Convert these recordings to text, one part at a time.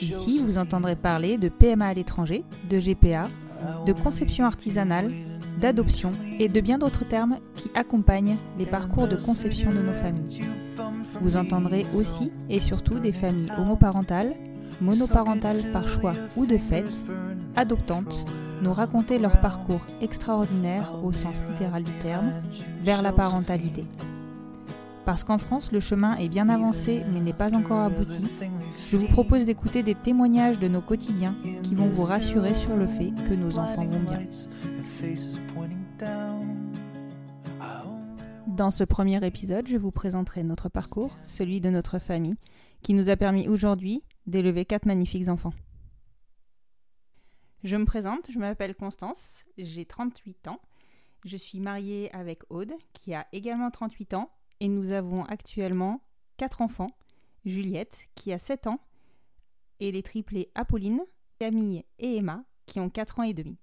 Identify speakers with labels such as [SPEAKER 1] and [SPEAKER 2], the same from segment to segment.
[SPEAKER 1] Ici, vous entendrez parler de PMA à l'étranger, de GPA, de conception artisanale, d'adoption et de bien d'autres termes qui accompagnent les parcours de conception de nos familles. Vous entendrez aussi et surtout des familles homoparentales, monoparentales par choix ou de fait, adoptantes, nous raconter leur parcours extraordinaire au sens littéral du terme vers la parentalité. Parce qu'en France, le chemin est bien avancé mais n'est pas encore abouti, je vous propose d'écouter des témoignages de nos quotidiens qui vont vous rassurer sur le fait que nos enfants vont bien. Dans ce premier épisode, je vous présenterai notre parcours, celui de notre famille, qui nous a permis aujourd'hui d'élever quatre magnifiques enfants. Je me présente, je m'appelle Constance, j'ai 38 ans. Je suis mariée avec Aude, qui a également 38 ans, et nous avons actuellement quatre enfants. Juliette, qui a 7 ans, et les triplés Apolline, Camille et Emma, qui ont 4 ans et demi.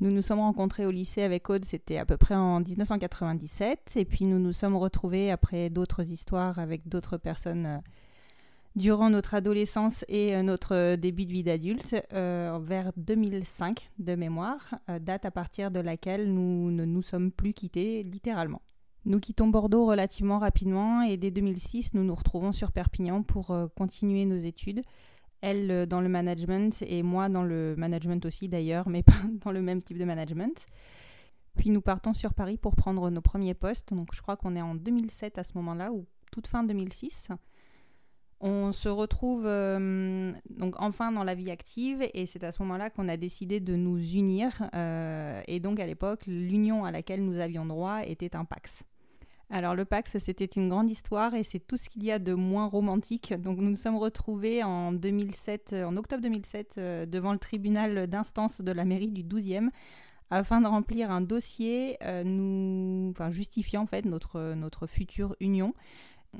[SPEAKER 1] Nous nous sommes rencontrés au lycée avec Aude, c'était à peu près en 1997, et puis nous nous sommes retrouvés après d'autres histoires avec d'autres personnes euh, durant notre adolescence et euh, notre début de vie d'adulte, euh, vers 2005 de mémoire, date à partir de laquelle nous ne nous sommes plus quittés littéralement. Nous quittons Bordeaux relativement rapidement et dès 2006, nous nous retrouvons sur Perpignan pour euh, continuer nos études. Elle euh, dans le management et moi dans le management aussi d'ailleurs, mais pas dans le même type de management. Puis nous partons sur Paris pour prendre nos premiers postes. Donc je crois qu'on est en 2007 à ce moment-là ou toute fin 2006. On se retrouve euh, donc enfin dans la vie active et c'est à ce moment-là qu'on a décidé de nous unir. et donc à l'époque, l'union à laquelle nous avions droit était un Pax. Alors le Pax, c'était une grande histoire et c'est tout ce qu'il y a de moins romantique. Donc nous nous sommes retrouvés en 2007, en octobre 2007, euh, devant le tribunal d'instance de la mairie du 12e afin de remplir un dossier euh, nous, enfin, justifiant en fait notre future union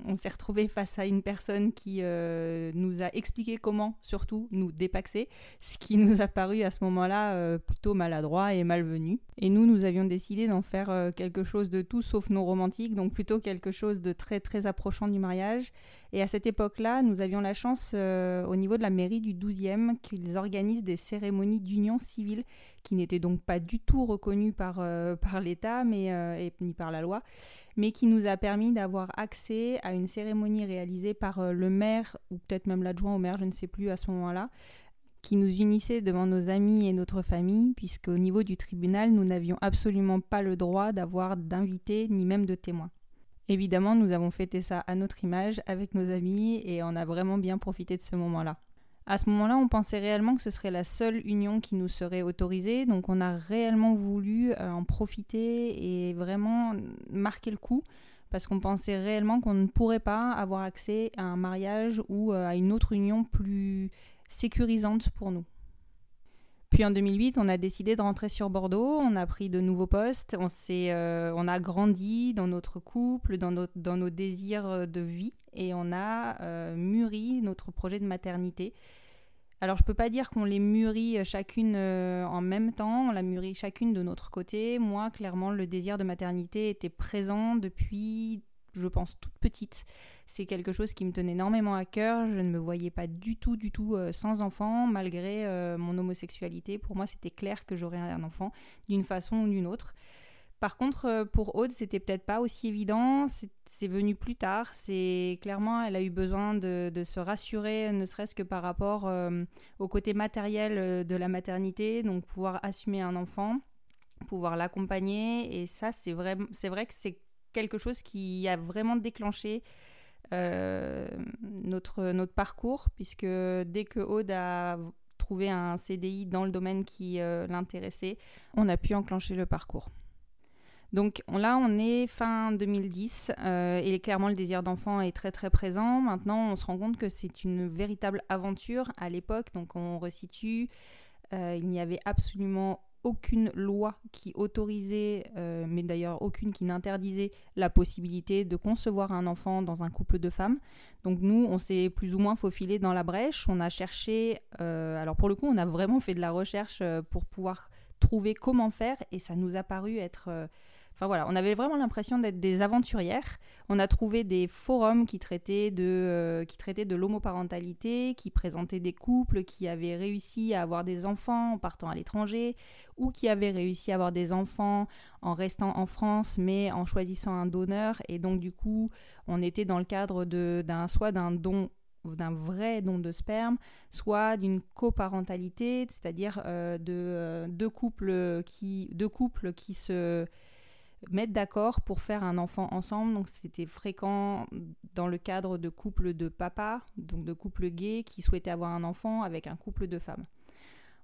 [SPEAKER 1] on s'est retrouvé face à une personne qui euh, nous a expliqué comment, surtout, nous dépaxer, ce qui nous a paru à ce moment-là euh, plutôt maladroit et malvenu. Et nous, nous avions décidé d'en faire euh, quelque chose de tout sauf non romantique, donc plutôt quelque chose de très très approchant du mariage. Et à cette époque-là, nous avions la chance au niveau de la mairie du 12e qu'ils organisent des cérémonies d'union civile qui n'étaient donc pas du tout reconnues par, par l'État ni par la loi mais qui nous a permis d'avoir accès à une cérémonie réalisée par euh, le maire, ou peut-être même l'adjoint au maire, je ne sais plus à ce moment-là, qui nous unissait devant nos amis et notre famille, puisqu'au niveau du tribunal, nous n'avions absolument pas le droit d'avoir d'invités ni même de témoins. Évidemment, nous avons fêté ça à notre image avec nos amis et on a vraiment bien profité de ce moment-là. À ce moment-là, on pensait réellement que ce serait la seule union qui nous serait autorisée, donc on a réellement voulu euh, en profiter et vraiment marquer le coup, parce qu'on pensait réellement qu'on ne pourrait pas avoir accès à un mariage ou euh, à une autre union plus sécurisante pour nous. Puis en 2008, on a décidé de rentrer sur Bordeaux, on a pris de nouveaux postes, on, euh, on a grandi dans notre couple, dans, nos désirs de vie, et on a mûri notre projet de maternité alors je peux pas dire qu'on les mûrit euh, chacune euh, en même temps, on l'a mûri chacune de notre côté. Moi, clairement, le désir de maternité était présent depuis, je pense, toute petite. C'est quelque chose qui me tenait énormément à cœur. Je ne me voyais pas du tout, du tout euh, sans enfant, malgré mon homosexualité. Pour moi, c'était clair que j'aurais un enfant d'une façon ou d'une autre. Par contre, euh, pour Aude, c'était peut-être pas aussi évident. C'est venu plus tard. C'est clairement, elle a eu besoin de, se rassurer, ne serait-ce que par rapport euh, au côté matériel euh, de la maternité, donc pouvoir assumer un enfant, pouvoir l'accompagner. Et ça, c'est vrai, c'est vrai que c'est quelque chose qui a vraiment déclenché notre, notre parcours, puisque dès que Aude a trouvé un CDI dans le domaine qui l'intéressait, on a pu enclencher le parcours. Donc là, on est fin 2010 euh, et clairement le désir d'enfant est très très présent. Maintenant, on se rend compte que c'est une véritable aventure à l'époque. Donc on resitue, euh, il n'y avait absolument aucune loi qui autorisait, euh, mais d'ailleurs aucune qui n'interdisait la possibilité de concevoir un enfant dans un couple de femmes. Donc nous, on s'est plus ou moins faufilé dans la brèche. On a cherché, alors pour le coup, on a vraiment fait de la recherche pour pouvoir trouver comment faire et ça nous a paru être Enfin voilà, on avait vraiment l'impression d'être des aventurières. On a trouvé des forums qui traitaient de, euh, qui traitaient de l'homoparentalité, qui présentaient des couples qui avaient réussi à avoir des enfants en partant à l'étranger, ou qui avaient réussi à avoir des enfants en restant en France, mais en choisissant un donneur. Et donc du coup, on était dans le cadre d'un soit d'un don d'un vrai don de sperme, soit d'une coparentalité, c'est-à-dire euh, de euh, deux couples qui deux couples qui se mettre d'accord pour faire un enfant ensemble. Donc c'était fréquent dans le cadre de couples de papa, donc de couples gays qui souhaitaient avoir un enfant avec un couple de femmes.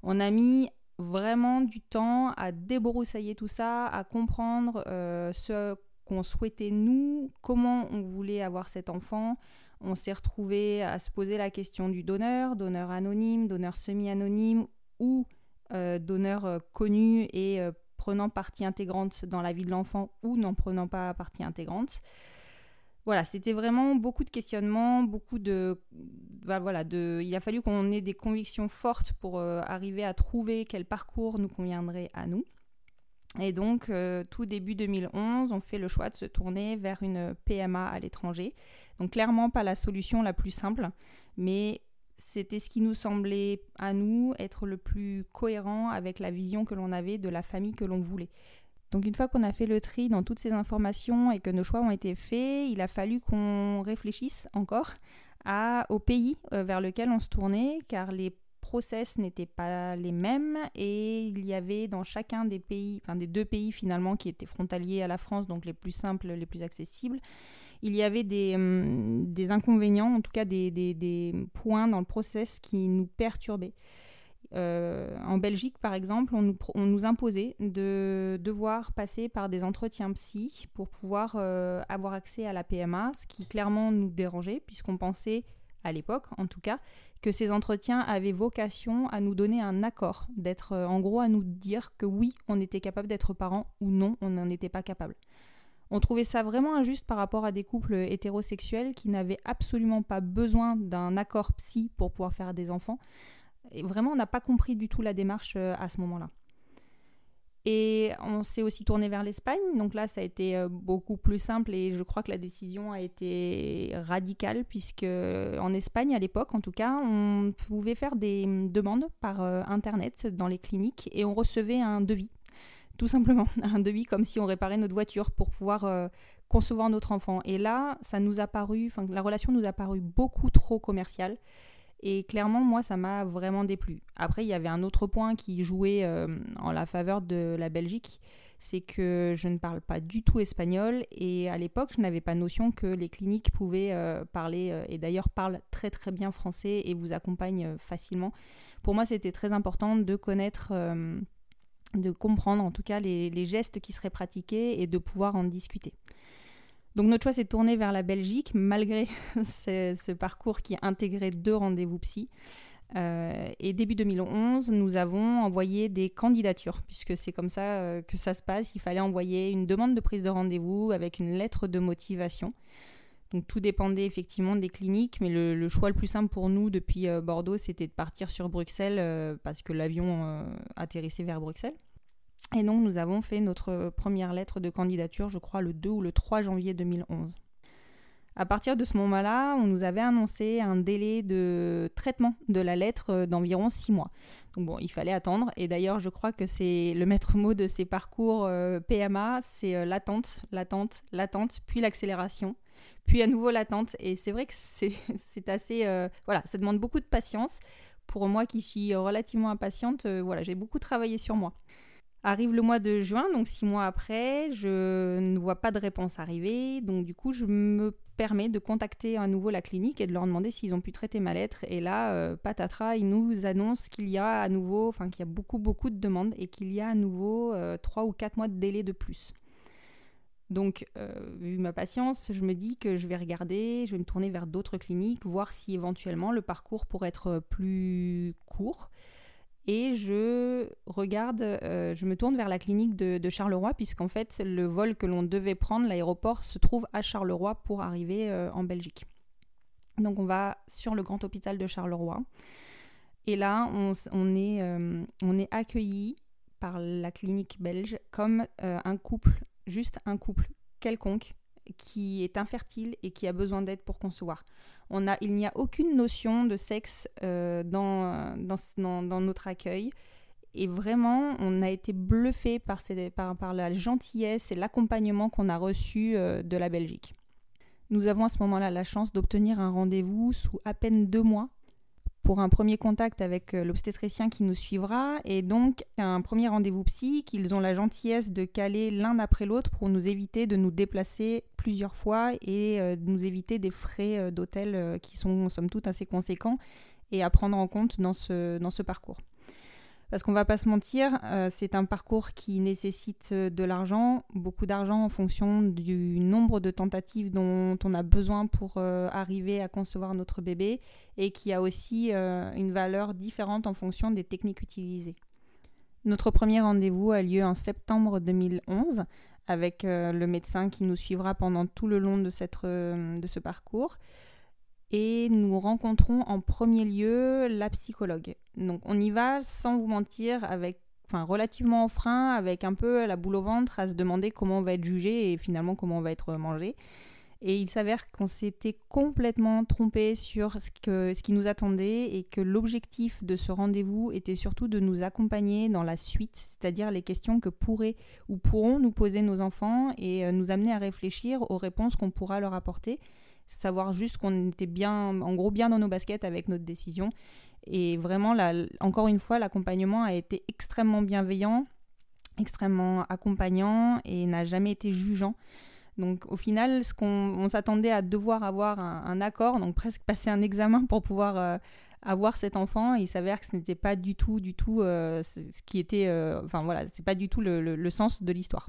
[SPEAKER 1] On a mis vraiment du temps à débroussailler tout ça, à comprendre euh, ce qu'on souhaitait nous, comment on voulait avoir cet enfant. On s'est retrouvé à se poser la question du donneur, donneur anonyme, donneur semi-anonyme ou euh, donneur euh, connu et prenant partie intégrante dans la vie de l'enfant ou n'en prenant pas partie intégrante. Voilà, c'était vraiment beaucoup de questionnements, beaucoup de, bah, voilà, de, il a fallu qu'on ait des convictions fortes pour euh, arriver à trouver quel parcours nous conviendrait à nous. Et donc, euh, tout début 2011, on fait le choix de se tourner vers une PMA à l'étranger. Donc, clairement, pas la solution la plus simple, mais c'était ce qui nous semblait à nous être le plus cohérent avec la vision que l'on avait de la famille que l'on voulait. Donc une fois qu'on a fait le tri dans toutes ces informations et que nos choix ont été faits, il a fallu qu'on réfléchisse encore à, au pays euh, vers lequel on se tournait, car les process n'étaient pas les mêmes et il y avait dans chacun des pays, enfin des deux pays finalement qui étaient frontaliers à la France, donc les plus simples, les plus accessibles, il y avait des, hum, des inconvénients, en tout cas des, des, points dans le process qui nous perturbaient. Euh, en Belgique, par exemple, on nous, on nous, imposait de devoir passer par des entretiens psy pour pouvoir euh, avoir accès à la PMA, ce qui clairement nous dérangeait, puisqu'on pensait, à l'époque en tout cas, que ces entretiens avaient vocation à nous donner un accord, d'être euh, en gros à nous dire que oui, on était capable d'être parents ou non, on n'en était pas capable. On trouvait ça vraiment injuste par rapport à des couples hétérosexuels qui n'avaient absolument pas besoin d'un accord psy pour pouvoir faire des enfants. Et vraiment, on n'a pas compris du tout la démarche euh, à ce moment-là. Et on s'est aussi tourné vers l'Espagne. Donc là, ça a été euh, beaucoup plus simple et je crois que la décision a été radicale puisque en Espagne, à l'époque en tout cas, on pouvait faire des demandes par euh, Internet dans les cliniques et on recevait un devis tout simplement, un devis comme si on réparait notre voiture pour pouvoir euh, concevoir notre enfant. Et là, ça nous a paru, enfin, la relation nous a paru beaucoup trop commerciale. Et clairement, moi, ça m'a vraiment déplu. Après, il y avait un autre point qui jouait euh, en la faveur de la Belgique, c'est que je ne parle pas du tout espagnol et à l'époque, je n'avais pas notion que les cliniques pouvaient euh, parler, et d'ailleurs parlent très très bien français et vous accompagnent facilement. Pour moi, c'était très important de connaître de comprendre en tout cas les, gestes qui seraient pratiqués et de pouvoir en discuter. Donc notre choix s'est tourné vers la Belgique, malgré ce, parcours qui intégrait deux rendez-vous psy. Euh, et début 2011, nous avons envoyé des candidatures, puisque c'est comme ça euh, que ça se passe. Il fallait envoyer une demande de prise de rendez-vous avec une lettre de motivation. Donc tout dépendait effectivement des cliniques, mais le, choix le plus simple pour nous depuis euh, Bordeaux, c'était de partir sur Bruxelles parce que l'avion atterrissait vers Bruxelles. Et donc nous avons fait notre première lettre de candidature, je crois, le 2 ou le 3 janvier 2011. À partir de ce moment-là, on nous avait annoncé un délai de traitement de la lettre euh, d'environ six mois. Donc bon, il fallait attendre. Et d'ailleurs, je crois que c'est le maître mot de ces parcours euh, PMA, c'est euh, l'attente, l'attente, l'attente, puis l'accélération, puis à nouveau l'attente. Et c'est vrai que c'est assez... voilà, ça demande beaucoup de patience. Pour moi qui suis relativement impatiente, voilà, j'ai beaucoup travaillé sur moi. Arrive le mois de juin, donc six mois après, je ne vois pas de réponse arriver, donc du coup je me permets de contacter à nouveau la clinique et de leur demander s'ils ont pu traiter ma lettre. Et là, euh, patatras, ils nous annoncent qu'il y a à nouveau, enfin qu'il y a beaucoup beaucoup de demandes et qu'il y a à nouveau euh, trois ou quatre mois de délai de plus. Donc, euh, vu ma patience, je me dis que je vais regarder, je vais me tourner vers d'autres cliniques, voir si éventuellement le parcours pourrait être plus court et je regarde, euh, je me tourne vers la clinique de, Charleroi, puisqu'en fait, le vol que l'on devait prendre, l'aéroport, se trouve à Charleroi pour arriver euh, en Belgique. Donc on va sur le grand hôpital de Charleroi. Et là, on, euh, on est accueilli par la clinique belge comme un couple, juste un couple quelconque, qui est infertile et qui a besoin d'aide pour concevoir. On a, il n'y a aucune notion de sexe euh, dans, dans, notre accueil. Et vraiment, on a été bluffé par, par, par la gentillesse et l'accompagnement qu'on a reçu euh, de la Belgique. Nous avons à ce moment-là la chance d'obtenir un rendez-vous sous à peine deux mois pour un premier contact avec euh, l'obstétricien qui nous suivra et donc un premier rendez-vous psy qu'ils ont la gentillesse de caler l'un après l'autre pour nous éviter de nous déplacer plusieurs fois et euh, nous éviter des frais euh, d'hôtel qui sont somme toute assez conséquents et à prendre en compte dans ce, dans ce parcours. Parce qu'on va pas se mentir, euh, c'est un parcours qui nécessite euh, de l'argent, beaucoup d'argent en fonction du nombre de tentatives dont on a besoin pour euh, arriver à concevoir notre bébé et qui a aussi une valeur différente en fonction des techniques utilisées. Notre premier rendez-vous a lieu en septembre 2011 avec le médecin qui nous suivra pendant tout le long de, cette, de ce parcours et nous rencontrons en premier lieu la psychologue. Donc on y va sans vous mentir avec enfin relativement en frein avec un peu la boule au ventre à se demander comment on va être jugé et finalement comment on va être mangé. Et il s'avère qu'on s'était complètement trompé sur ce, que, ce qui nous attendait et que l'objectif de ce rendez-vous était surtout de nous accompagner dans la suite, c'est-à-dire les questions que pourraient ou pourront nous poser nos enfants et euh, nous amener à réfléchir aux réponses qu'on pourra leur apporter savoir juste qu'on était bien, en gros, bien dans nos baskets avec notre décision. Et vraiment, encore une fois, l'accompagnement a été extrêmement bienveillant, extrêmement accompagnant et n'a jamais été jugeant. Donc au final, ce qu'on s'attendait à devoir avoir un, accord, donc presque passer un examen pour pouvoir euh, avoir cet enfant, il s'avère que ce n'était pas du tout, du tout euh, ce qui était, euh, enfin voilà, c'est pas du tout le sens de l'histoire.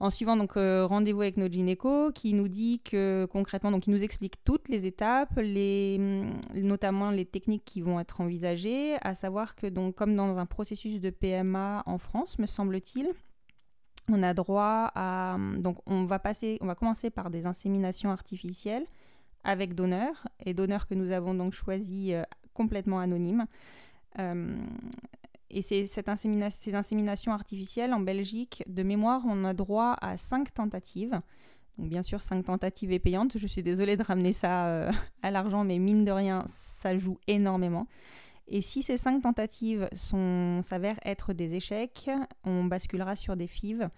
[SPEAKER 1] En suivant donc euh, rendez-vous avec notre gynéco qui nous dit que concrètement, donc il explique toutes les étapes, mm, notamment les techniques qui vont être envisagées, à savoir que donc comme dans un processus de PMA en France, me semble-t-il, on a droit à mm, on va commencer par des inséminations artificielles avec donneur et donneur que nous avons donc choisi euh, complètement anonyme. Euh, et ces inséminations artificielles en Belgique, de mémoire, on a droit à cinq tentatives. Donc bien sûr, cinq tentatives et payantes. Je suis désolée de ramener ça euh, à l'argent, mais mine de rien, ça joue énormément. Et si ces cinq tentatives s'avèrent être des échecs, on basculera sur des FIV.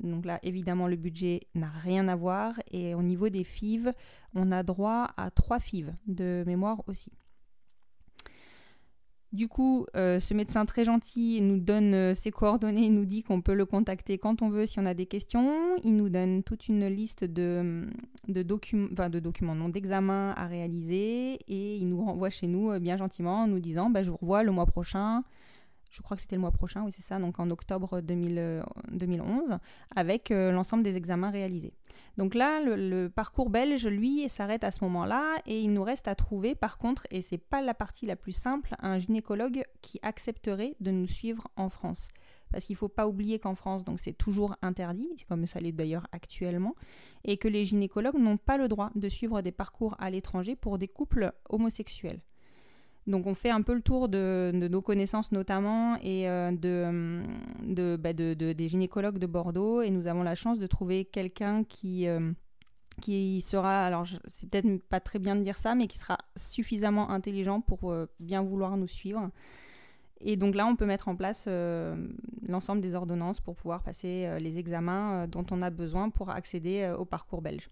[SPEAKER 1] Donc là, évidemment, le budget n'a rien à voir. Et au niveau des FIV, on a droit à trois FIV de mémoire aussi. Du coup, euh, ce médecin très gentil nous donne euh, ses coordonnées, nous dit qu'on peut le contacter quand on veut si on a des questions. Il nous donne toute une liste de, de, de documents, non, d'examens à réaliser et il nous renvoie chez nous euh, bien gentiment en nous disant bah, Je vous revois le mois prochain je crois que c'était le mois prochain, oui c'est ça, donc en octobre 2011, avec euh, l'ensemble des examens réalisés. Donc là, le, parcours belge, lui, s'arrête à ce moment-là et il nous reste à trouver, par contre, et c'est pas la partie la plus simple, un gynécologue qui accepterait de nous suivre en France. Parce qu'il ne faut pas oublier qu'en France, donc c'est toujours interdit, comme ça l'est d'ailleurs actuellement, et que les gynécologues n'ont pas le droit de suivre des parcours à l'étranger pour des couples homosexuels. Donc on fait un peu le tour de, nos connaissances notamment et euh, bah, de, des gynécologues de Bordeaux et nous avons la chance de trouver quelqu'un qui, euh, qui sera, alors c'est peut-être pas très bien de dire ça, mais qui sera suffisamment intelligent pour euh, bien vouloir nous suivre. Et donc là, on peut mettre en place l'ensemble des ordonnances pour pouvoir passer les examens dont on a besoin pour accéder au parcours belge.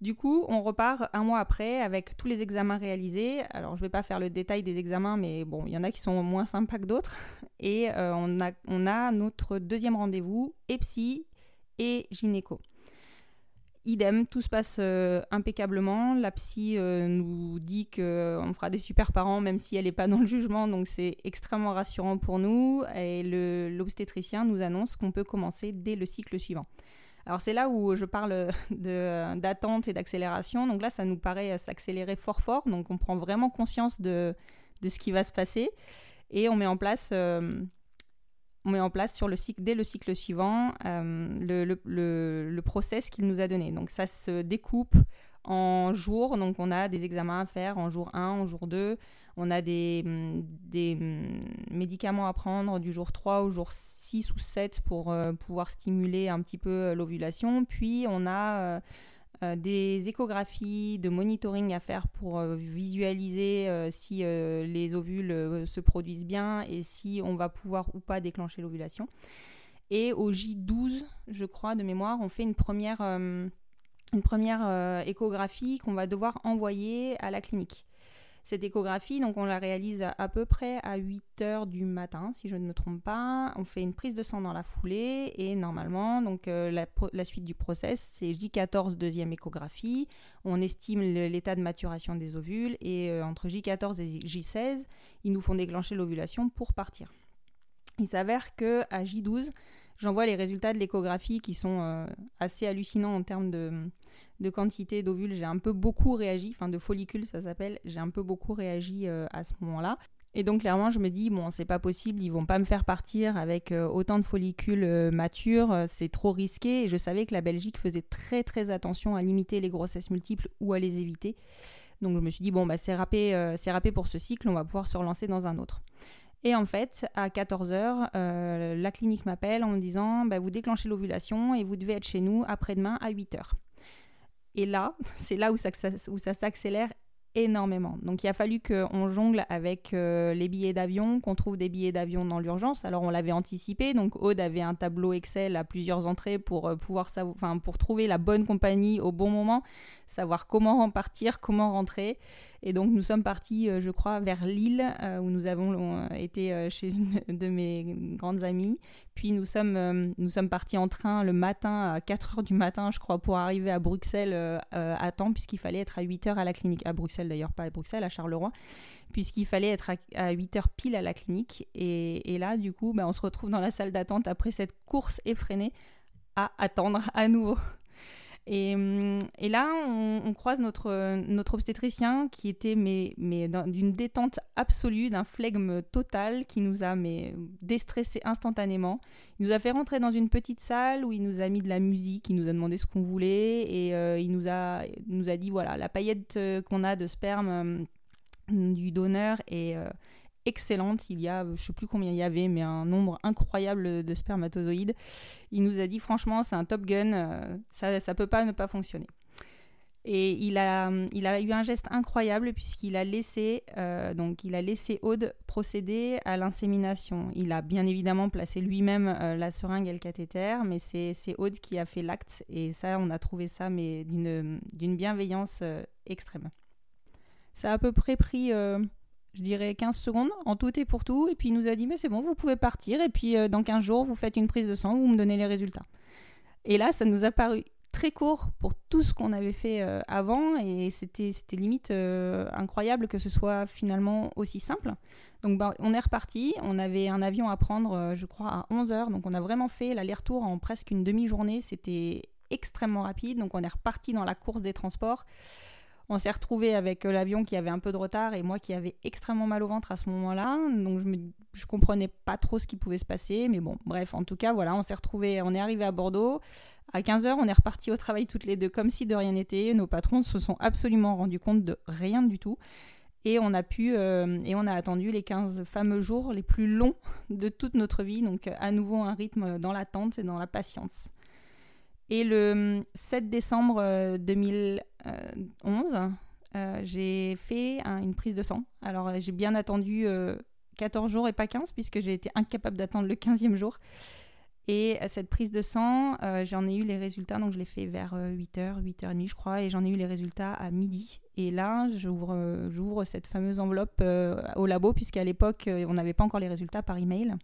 [SPEAKER 1] Du coup, on repart un mois après avec tous les examens réalisés. Alors, je ne vais pas faire le détail des examens, mais bon, il y en a qui sont moins sympas que d'autres. Et on, a, on a notre deuxième rendez-vous, EPSI et gynéco. Idem, tout se passe euh, impeccablement. La psy euh, nous dit qu'on euh, fera des super parents, même si elle n'est pas dans le jugement, donc c'est extrêmement rassurant pour nous. Et l'obstétricien nous annonce qu'on peut commencer dès le cycle suivant. Alors c'est là où je parle d'attente et d'accélération. Donc là, ça nous paraît s'accélérer fort fort. Donc on prend vraiment conscience de, ce qui va se passer et on met en place on met en place sur le cycle, dès le cycle suivant euh, le, le, process qu'il nous a donné. Donc ça se découpe en jours, donc on a des examens à faire en jour 1, en jour 2, on a des, mm, des mm, médicaments à prendre du jour 3 au jour 6 ou 7 pour euh, pouvoir stimuler un petit peu euh, l'ovulation, puis on a... Euh, des échographies de monitoring à faire pour visualiser si les ovules se produisent bien et si on va pouvoir ou pas déclencher l'ovulation. Et au J12, je crois, de mémoire, on fait une première, une première échographie qu'on va devoir envoyer à la clinique. Cette échographie, donc on la réalise à, peu près à 8 heures du matin, si je ne me trompe pas. On fait une prise de sang dans la foulée et normalement, donc euh, la, suite du process, c'est J14 deuxième échographie. On estime l'état de maturation des ovules et euh, entre J14 et J16, ils nous font déclencher l'ovulation pour partir. Il s'avère que à J12, j'envoie les résultats de l'échographie qui sont euh, assez hallucinants en termes de, quantité d'ovules, j'ai un peu beaucoup réagi, enfin de follicules ça s'appelle, j'ai un peu beaucoup réagi euh, à ce moment-là. Et donc clairement, je me dis bon, c'est pas possible, ils vont pas me faire partir avec euh, autant de follicules matures, c'est trop risqué. Et je savais que la Belgique faisait très très attention à limiter les grossesses multiples ou à les éviter. Donc je me suis dit bon bah c'est râpé, c'est râpé pour ce cycle, on va pouvoir se relancer dans un autre. Et en fait, à 14h, la clinique m'appelle en me disant bah, Vous déclenchez l'ovulation et vous devez être chez nous après-demain à 8h. Et là, c'est là où ça, s'accélère énormément. Donc il a fallu qu'on jongle avec euh, les billets d'avion, qu'on trouve des billets d'avion dans l'urgence. Alors on l'avait anticipé, donc Aude avait un tableau Excel à plusieurs entrées pour euh, pouvoir pour trouver la bonne compagnie au bon moment, savoir comment partir, comment rentrer. Et donc nous sommes partis, euh, je crois, vers Lille, euh, où nous avons euh, été chez une de mes grandes amies. Puis nous sommes, nous sommes partis en train le matin, à 4h du matin, je crois, pour arriver à Bruxelles à temps, puisqu'il fallait être à 8h à la clinique. À Bruxelles d'ailleurs, pas à Bruxelles, à Charleroi puisqu'il fallait être à, 8h pile à la clinique. Et, là, du coup, bah, on se retrouve dans la salle d'attente après cette course effrénée à attendre à nouveau. Hum, et, là, on, croise notre, notre obstétricien qui était mais, mais d'une détente absolue, d'un flegme total, qui nous a mais, déstressé instantanément. Il nous a fait rentrer dans une petite salle où il nous a mis de la musique, il nous a demandé ce qu'on voulait et euh, il nous a, nous a dit voilà, la paillette euh, qu'on a de sperme hum, du donneur est, euh, excellente. Il y a, je sais plus combien il y avait, mais un nombre incroyable de spermatozoïdes. Il nous a dit franchement, c'est un Top Gun, euh, ça ne peut pas ne pas fonctionner. Et il a, il a eu un geste incroyable puisqu'il a laissé euh, donc il a laissé Aude procéder à l'insémination. Il a bien évidemment placé lui-même euh, la seringue et le cathéter, mais c'est Aude qui a fait l'acte et ça on a trouvé ça mais d'une bienveillance extrême. Ça a à peu près pris je dirais 15 secondes en tout et pour tout. Et puis il nous a dit, mais c'est bon, vous pouvez partir. Et puis euh, dans 15 jours, vous faites une prise de sang, vous me donnez les résultats. Et là, ça nous a paru très court pour tout ce qu'on avait fait euh, avant. Et c'était limite euh, incroyable que ce soit finalement aussi simple. Donc bah, on est reparti. On avait un avion à prendre, je crois, à 11 heures. Donc on a vraiment fait l'aller-retour en presque une demi-journée. C'était extrêmement rapide. Donc on est reparti dans la course des transports. On s'est retrouvé avec euh, l'avion qui avait un peu de retard et moi qui avais extrêmement mal au ventre à ce moment-là. Donc je, me, je comprenais pas trop ce qui pouvait se passer. Mais bon, bref, en tout cas, voilà, on s'est retrouvé, on est arrivé à Bordeaux. À 15h, on est reparti au travail toutes les deux comme si de rien n'était. Nos patrons se sont absolument rendus compte de rien du tout. Et on a pu, euh, et on a attendu les 15 fameux jours les plus longs de toute notre vie. Donc à nouveau un rythme dans l'attente et dans la patience. Et le 7 décembre 2011, j'ai fait une prise de sang. Alors j'ai bien attendu 14 jours et pas 15 puisque j'ai été incapable d'attendre le 15e jour. Et cette prise de sang, euh, j'en ai eu les résultats, donc je l'ai fait vers 8h, euh, 8h30 je crois, et j'en ai eu les résultats à midi. Et là, j'ouvre, euh, j'ouvre cette fameuse enveloppe au labo, puisqu'à l'époque, on n'avait pas encore les résultats par email.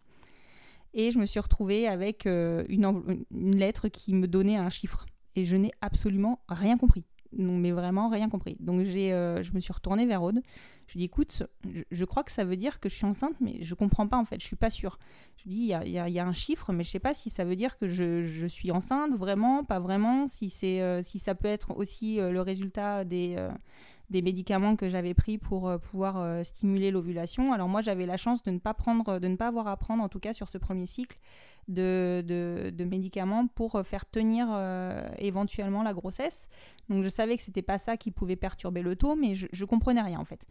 [SPEAKER 1] Et je me suis retrouvée avec une, une lettre qui me donnait un chiffre. Et je n'ai absolument rien compris mais vraiment rien compris. Donc j'ai, euh, je me suis retournée vers Aude. Je lui ai dit, écoute, je, crois que ça veut dire que je suis enceinte, mais je comprends pas en fait, je suis pas sûre. Je lui ai dit, il y a, un chiffre, mais je sais pas si ça veut dire que je, suis enceinte, vraiment, pas vraiment, si, c'est, euh, si ça peut être aussi euh, le résultat des, des médicaments que j'avais pris pour pouvoir stimuler l'ovulation. Alors moi, j'avais la chance de ne pas prendre, de ne pas avoir à prendre, en tout cas sur ce premier cycle, de, médicaments pour faire tenir euh, éventuellement la grossesse. Donc je savais que c'était pas ça qui pouvait perturber le taux, mais je, je comprenais rien en fait.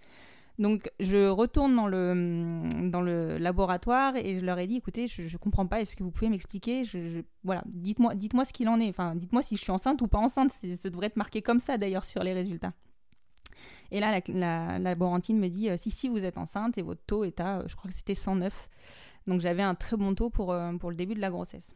[SPEAKER 1] Donc je retourne dans le, dans le laboratoire et je leur ai dit écoutez, je ne comprends pas, est-ce que vous pouvez m'expliquer? Voilà, dites-moi dites ce qu'il en est, enfin dites-moi si je suis enceinte ou pas enceinte, ça devrait être marqué comme ça d'ailleurs sur les résultats. Et là, la, laborantine me dit euh, si, si, vous êtes enceinte et votre taux est à, je crois que c'était 109. Donc j'avais un très bon taux pour, euh, pour le début de la grossesse.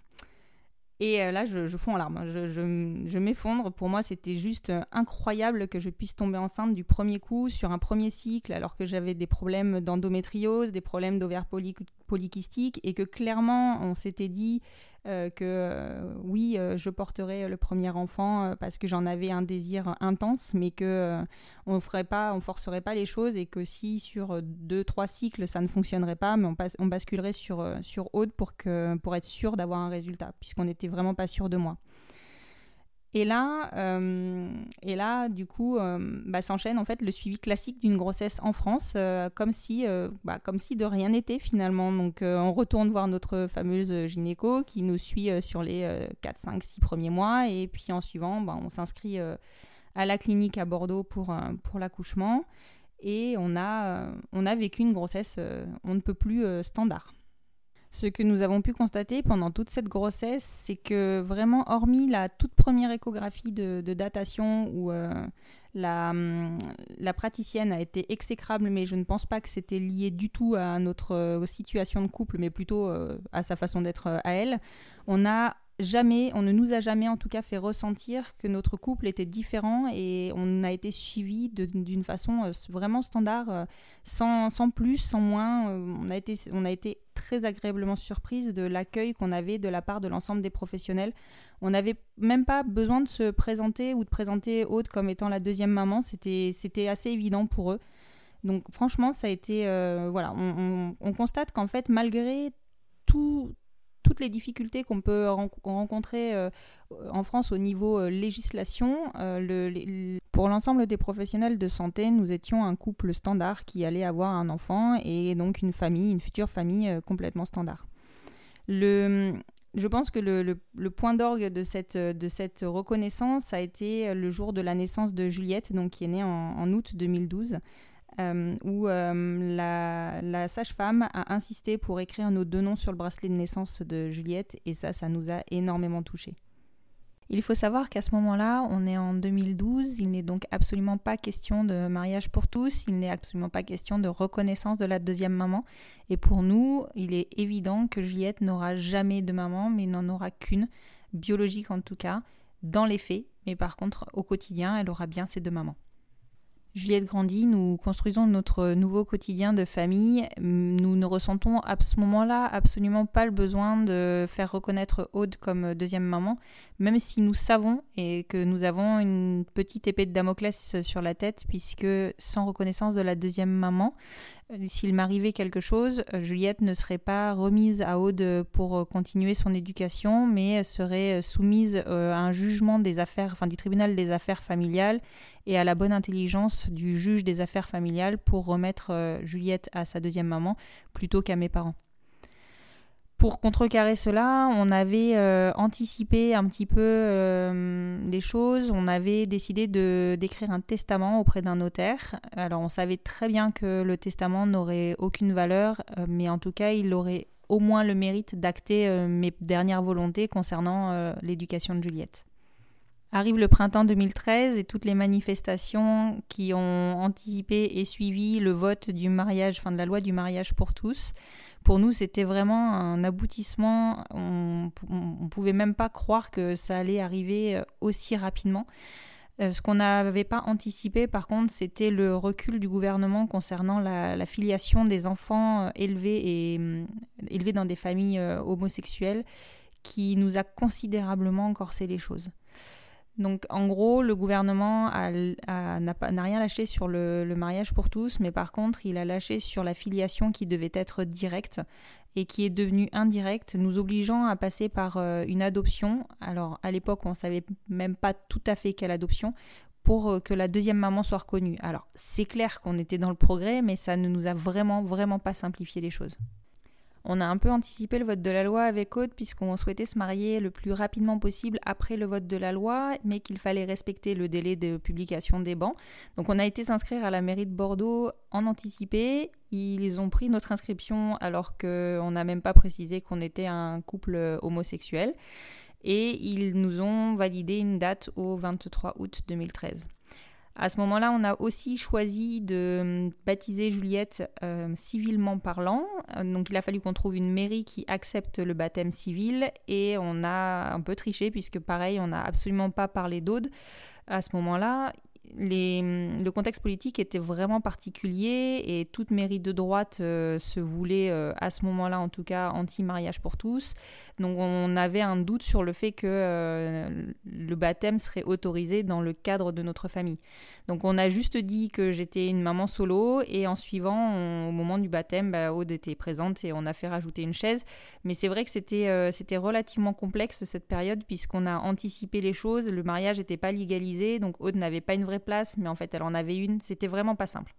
[SPEAKER 1] Et euh, là, je, fonds en larmes, je, je, m'effondre. Pour moi, c'était juste euh, incroyable que je puisse tomber enceinte du premier coup sur un premier cycle, alors que j'avais des problèmes d'endométriose, des problèmes d'ovaires polykystiques, et que clairement, on s'était dit euh, que oui, je porterais le premier enfant parce que j'en avais un désir intense, mais que on ferait pas, on forcerait pas les choses, et que si sur deux, trois cycles ça ne fonctionnerait pas, mais on, basculerait sur sur Aude pour que pour être sûr d'avoir un résultat, puisqu'on était vraiment pas sûr de moi. Et là, euh, et là, du coup, euh, bah, s'enchaîne en fait le suivi classique d'une grossesse en France, euh, comme si, bah, comme si de rien n'était finalement. Donc, on retourne voir notre fameuse gynéco qui nous suit sur les 4, 5, 6 premiers mois, et puis en suivant, bah, on s'inscrit à la clinique à Bordeaux pour, pour l'accouchement, et on a, on a vécu une grossesse, on ne peut plus standard. Ce que nous avons pu constater pendant toute cette grossesse, c'est que vraiment, hormis la toute première échographie de, datation où euh, la, hum, la, praticienne a été exécrable, mais je ne pense pas que c'était lié du tout à notre euh, situation de couple, mais plutôt euh, à sa façon d'être à elle, on a jamais, on ne nous a jamais en tout cas fait ressentir que notre couple était différent et on a été suivi d'une façon euh, vraiment standard, euh, sans, sans, plus, sans moins. Euh, on, a été, on a été très agréablement surprise de l'accueil qu'on avait de la part de l'ensemble des professionnels. On n'avait même pas besoin de se présenter ou de présenter Aude comme étant la deuxième maman, c'était assez évident pour eux. Donc franchement, ça a été... voilà, on, on constate qu'en fait, malgré tout, toutes les difficultés qu'on peut rencontrer euh, en France au niveau euh, législation, euh, pour l'ensemble des professionnels de santé, nous étions un couple standard qui allait avoir un enfant et donc une famille, une future famille complètement standard. Je pense que le, point d'orgue de cette, reconnaissance a été le jour de la naissance de Juliette, donc qui est née en août 2012. Euh, où euh, la, sage-femme a insisté pour écrire nos deux noms sur le bracelet de naissance de Juliette, et ça, ça nous a énormément touchés. Il faut savoir qu'à ce moment-là, on est en 2012, il n'est donc absolument pas question de mariage pour tous, il n'est absolument pas question de reconnaissance de la deuxième maman. Et pour nous, il est évident que Juliette n'aura jamais de maman, mais n'en aura qu'une, biologique en tout cas, dans les faits. Mais par contre, au quotidien, elle aura bien ses deux mamans. Juliette grandit, nous construisons notre nouveau quotidien de famille. Nous ne ressentons à ce moment-là absolument pas le besoin de faire reconnaître Aude comme deuxième maman, même si nous savons et que nous avons une petite épée de Damoclès sur la tête, puisque sans reconnaissance de la deuxième maman, euh, s'il m'arrivait quelque chose, euh, Juliette ne serait pas remise à Aude pour euh, continuer son éducation, mais serait soumise à un jugement des affaires, enfin du tribunal des affaires familiales et à la bonne intelligence du juge des affaires familiales pour remettre Juliette à sa deuxième maman plutôt qu'à mes parents. Pour contrecarrer cela, on avait euh, anticipé un petit peu euh, les choses. On avait décidé de d'écrire un testament auprès d'un notaire. Alors on savait très bien que le testament n'aurait aucune valeur, euh, mais en tout cas il aurait au moins le mérite d'acter mes dernières volontés concernant l'éducation de Juliette. Arrive le printemps 2013 et toutes les manifestations qui ont anticipé et suivi le vote du mariage, enfin de la loi du mariage pour tous. Pour nous, c'était vraiment un aboutissement. On ne pouvait même pas croire que ça allait arriver euh, aussi rapidement. Euh, ce qu'on n'avait pas anticipé, par contre, c'était le recul du gouvernement concernant la, filiation des enfants euh, élevés, et, élevés dans des familles homosexuelles qui nous a considérablement corsé les choses. Donc en gros, le gouvernement n'a rien lâché sur le, mariage pour tous, mais par contre, il a lâché sur la filiation qui devait être directe et qui est devenue indirecte, nous obligeant à passer par euh, une adoption. Alors à l'époque, on ne savait même pas tout à fait quelle adoption pour euh, que la deuxième maman soit reconnue. Alors c'est clair qu'on était dans le progrès, mais ça ne nous a vraiment, vraiment pas simplifié les choses. On a un peu anticipé le vote de la loi avec Aude puisqu'on souhaitait se marier le plus rapidement possible après le vote de la loi, mais qu'il fallait respecter le délai de publication des bancs. Donc on a été s'inscrire à la mairie de Bordeaux en anticipé. Ils ont pris notre inscription alors qu'on n'a même pas précisé qu'on était un couple homosexuel. Et ils nous ont validé une date au 23 août 2013. À ce moment-là, on a aussi choisi de hum, baptiser Juliette euh, civilement parlant. Euh, donc il a fallu qu'on trouve une mairie qui accepte le baptême civil et on a un peu triché puisque pareil, on n'a absolument pas parlé d'Aude. À ce moment-là, le contexte politique était vraiment particulier et toute mairie de droite euh, se voulait, euh, à ce moment-là en tout cas, anti-mariage pour tous. Donc on avait un doute sur le fait que euh, le baptême serait autorisé dans le cadre de notre famille. Donc on a juste dit que j'étais une maman solo et en suivant, au moment du baptême, bah, Aude était présente et on a fait rajouter une chaise. Mais c'est vrai que c'était c'était relativement complexe cette période puisqu'on a anticipé les choses, le mariage n'était pas légalisé, donc Aude n'avait pas une vraie place, mais en fait elle en avait une, c'était vraiment pas simple.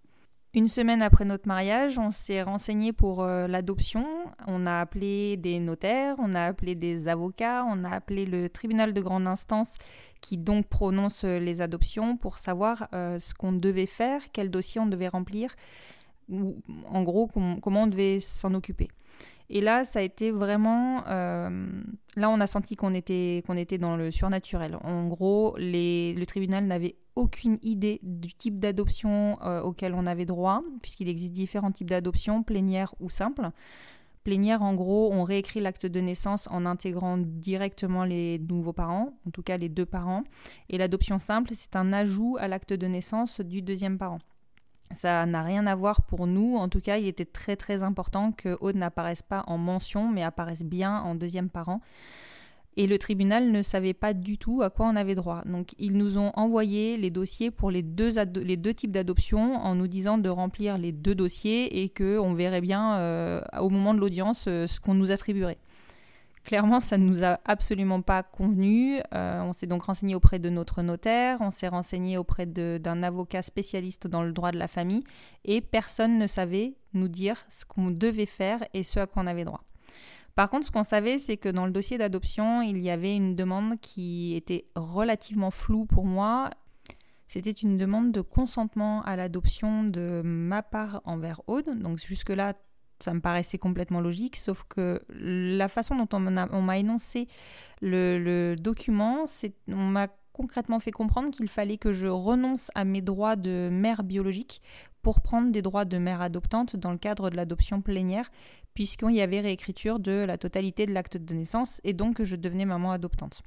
[SPEAKER 1] Une semaine après notre mariage, on s'est renseigné pour euh, l'adoption. On a appelé des notaires, on a appelé des avocats, on a appelé le tribunal de grande instance qui donc prononce euh, les adoptions pour savoir euh, ce qu'on devait faire, quel dossier on devait remplir, en gros comment on devait s'en occuper. Et là, ça a été vraiment. Euh, là, on a senti qu'on était, était dans le surnaturel. En gros, le tribunal n'avait aucune idée du type d'adoption euh, auquel on avait droit, puisqu'il existe différents types d'adoption, plénière ou simple. Plénière, en gros, on réécrit l'acte de naissance en intégrant directement les nouveaux parents, en tout cas les deux parents. Et l'adoption simple, c'est un ajout à l'acte de naissance du deuxième parent. Ça n'a rien à voir pour nous. En tout cas, il était très très important que Aude n'apparaisse pas en mention, mais apparaisse bien en deuxième parent. Et le tribunal ne savait pas du tout à quoi on avait droit. Donc ils nous ont envoyé les dossiers pour les deux, types d'adoption en nous disant de remplir les deux dossiers et qu'on verrait bien euh, au moment de l'audience euh, ce qu'on nous attribuerait. Clairement, ça ne nous a absolument pas convenu. Euh, on s'est donc renseigné auprès de notre notaire, on s'est renseigné auprès d'un avocat spécialiste dans le droit de la famille, et personne ne savait nous dire ce qu'on devait faire et ce à quoi on avait droit. Par contre, ce qu'on savait, c'est que dans le dossier d'adoption, il y avait une demande qui était relativement floue pour moi. C'était une demande de consentement à l'adoption de ma part envers Aude. Donc jusque-là, ça me paraissait complètement logique, sauf que la façon dont on m'a énoncé le, document, on m'a concrètement fait comprendre qu'il fallait que je renonce à mes droits de mère biologique pour prendre des droits de mère adoptante dans le cadre de l'adoption plénière, puisqu'il y avait réécriture de la totalité de l'acte de naissance et donc que je devenais maman adoptante.